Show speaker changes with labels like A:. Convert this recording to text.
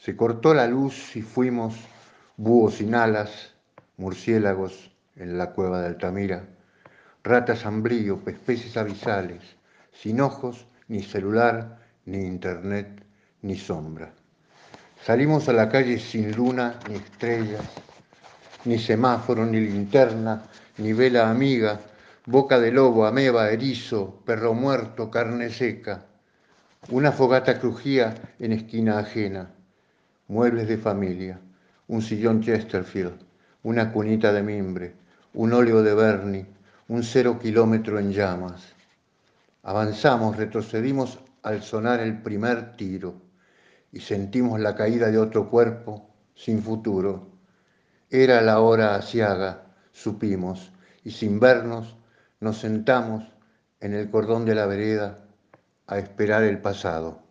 A: Se cortó la luz y fuimos búhos sin alas, murciélagos en la cueva de Altamira, ratas hambrío, especies abisales, sin ojos, ni celular, ni internet, ni sombra. Salimos a la calle sin luna, ni estrellas, ni semáforo, ni linterna, ni vela amiga, boca de lobo, ameba, erizo, perro muerto, carne seca. Una fogata crujía en esquina ajena, muebles de familia, un sillón Chesterfield, una cunita de mimbre, un óleo de Bernie, un cero kilómetro en llamas. Avanzamos, retrocedimos al sonar el primer tiro y sentimos la caída de otro cuerpo sin futuro. Era la hora asiaga, supimos, y sin vernos nos sentamos en el cordón de la vereda a esperar el pasado.